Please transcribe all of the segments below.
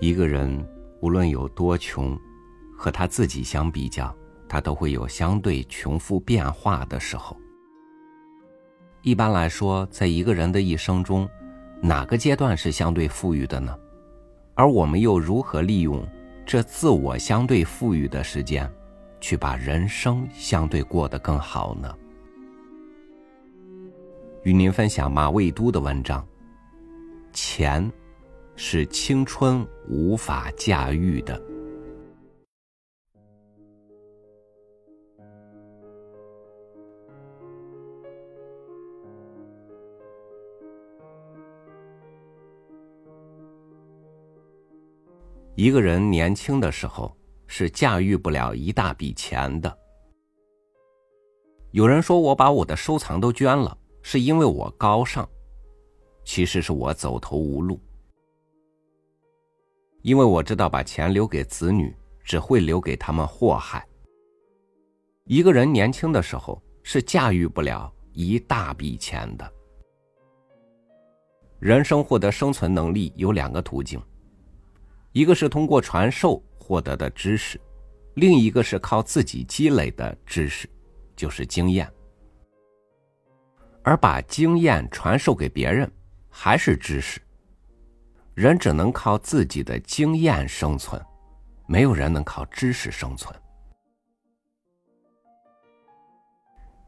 一个人无论有多穷，和他自己相比较，他都会有相对穷富变化的时候。一般来说，在一个人的一生中，哪个阶段是相对富裕的呢？而我们又如何利用这自我相对富裕的时间，去把人生相对过得更好呢？与您分享马未都的文章：钱。是青春无法驾驭的。一个人年轻的时候是驾驭不了一大笔钱的。有人说我把我的收藏都捐了，是因为我高尚，其实是我走投无路。因为我知道，把钱留给子女，只会留给他们祸害。一个人年轻的时候是驾驭不了一大笔钱的。人生获得生存能力有两个途径，一个是通过传授获得的知识，另一个是靠自己积累的知识，就是经验。而把经验传授给别人，还是知识。人只能靠自己的经验生存，没有人能靠知识生存。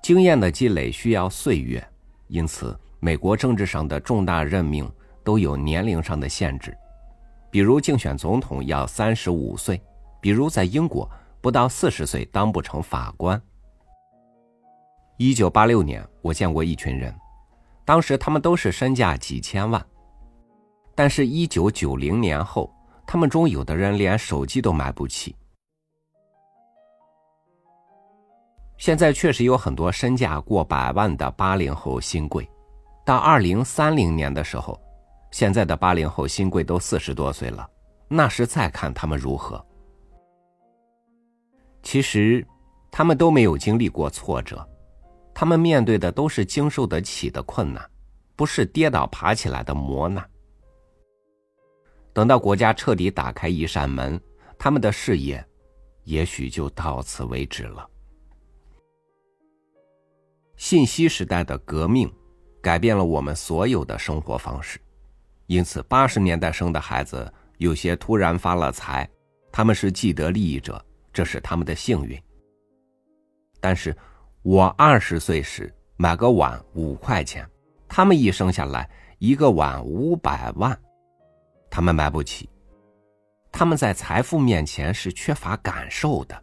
经验的积累需要岁月，因此美国政治上的重大任命都有年龄上的限制，比如竞选总统要三十五岁，比如在英国不到四十岁当不成法官。一九八六年，我见过一群人，当时他们都是身价几千万。但是，一九九零年后，他们中有的人连手机都买不起。现在确实有很多身价过百万的八零后新贵，到二零三零年的时候，现在的八零后新贵都四十多岁了，那时再看他们如何？其实，他们都没有经历过挫折，他们面对的都是经受得起的困难，不是跌倒爬起来的磨难。等到国家彻底打开一扇门，他们的事业也许就到此为止了。信息时代的革命改变了我们所有的生活方式，因此八十年代生的孩子有些突然发了财，他们是既得利益者，这是他们的幸运。但是，我二十岁时买个碗五块钱，他们一生下来一个碗五百万。他们买不起，他们在财富面前是缺乏感受的。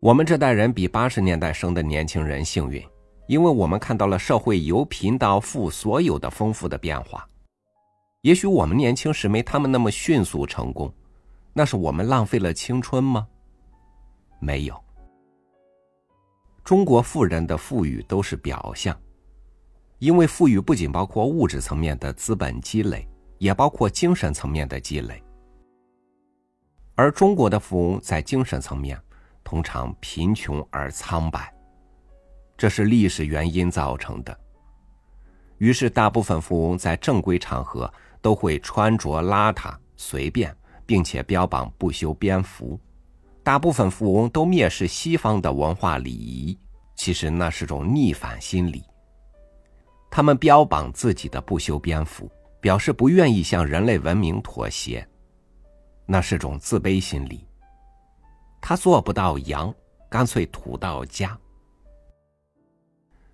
我们这代人比八十年代生的年轻人幸运，因为我们看到了社会由贫到富所有的丰富的变化。也许我们年轻时没他们那么迅速成功，那是我们浪费了青春吗？没有。中国富人的富裕都是表象，因为富裕不仅包括物质层面的资本积累。也包括精神层面的积累，而中国的富翁在精神层面通常贫穷而苍白，这是历史原因造成的。于是，大部分富翁在正规场合都会穿着邋遢、随便，并且标榜不修边幅。大部分富翁都蔑视西方的文化礼仪，其实那是种逆反心理。他们标榜自己的不修边幅。表示不愿意向人类文明妥协，那是种自卑心理。他做不到羊，干脆土到家。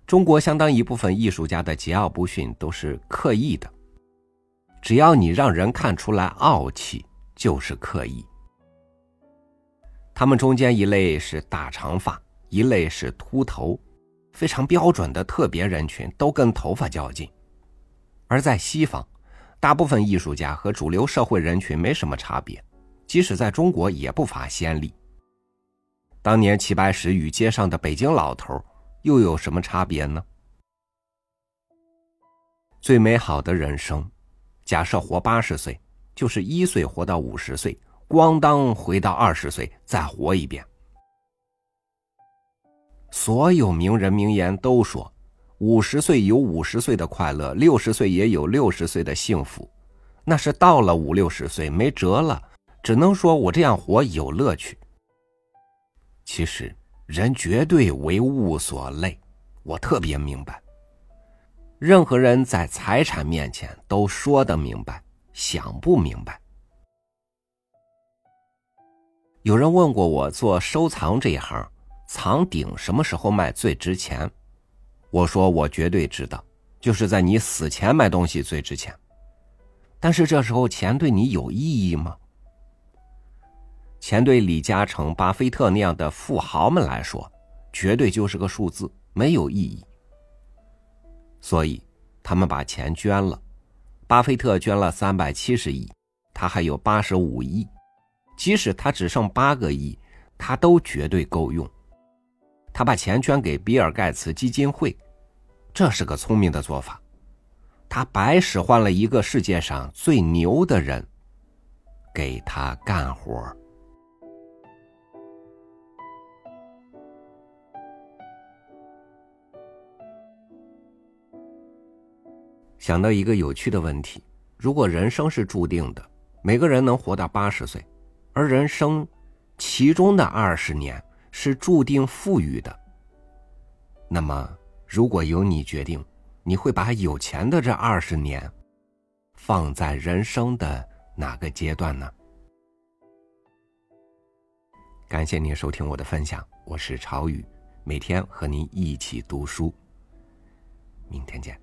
中国相当一部分艺术家的桀骜不驯都是刻意的，只要你让人看出来傲气，就是刻意。他们中间一类是大长发，一类是秃头，非常标准的特别人群都跟头发较劲，而在西方。大部分艺术家和主流社会人群没什么差别，即使在中国也不乏先例。当年齐白石与街上的北京老头又有什么差别呢？最美好的人生，假设活八十岁，就是一岁活到五十岁，咣当回到二十岁，再活一遍。所有名人名言都说。五十岁有五十岁的快乐，六十岁也有六十岁的幸福，那是到了五六十岁没辙了，只能说我这样活有乐趣。其实人绝对为物所累，我特别明白。任何人在财产面前都说得明白，想不明白。有人问过我做收藏这一行，藏鼎什么时候卖最值钱？我说我绝对知道，就是在你死前卖东西最值钱。但是这时候钱对你有意义吗？钱对李嘉诚、巴菲特那样的富豪们来说，绝对就是个数字，没有意义。所以，他们把钱捐了。巴菲特捐了三百七十亿，他还有八十五亿。即使他只剩八个亿，他都绝对够用。他把钱捐给比尔盖茨基金会，这是个聪明的做法。他白使唤了一个世界上最牛的人，给他干活。想到一个有趣的问题：如果人生是注定的，每个人能活到八十岁。而人生，其中的二十年是注定富裕的。那么，如果由你决定，你会把有钱的这二十年，放在人生的哪个阶段呢？感谢您收听我的分享，我是朝雨，每天和您一起读书。明天见。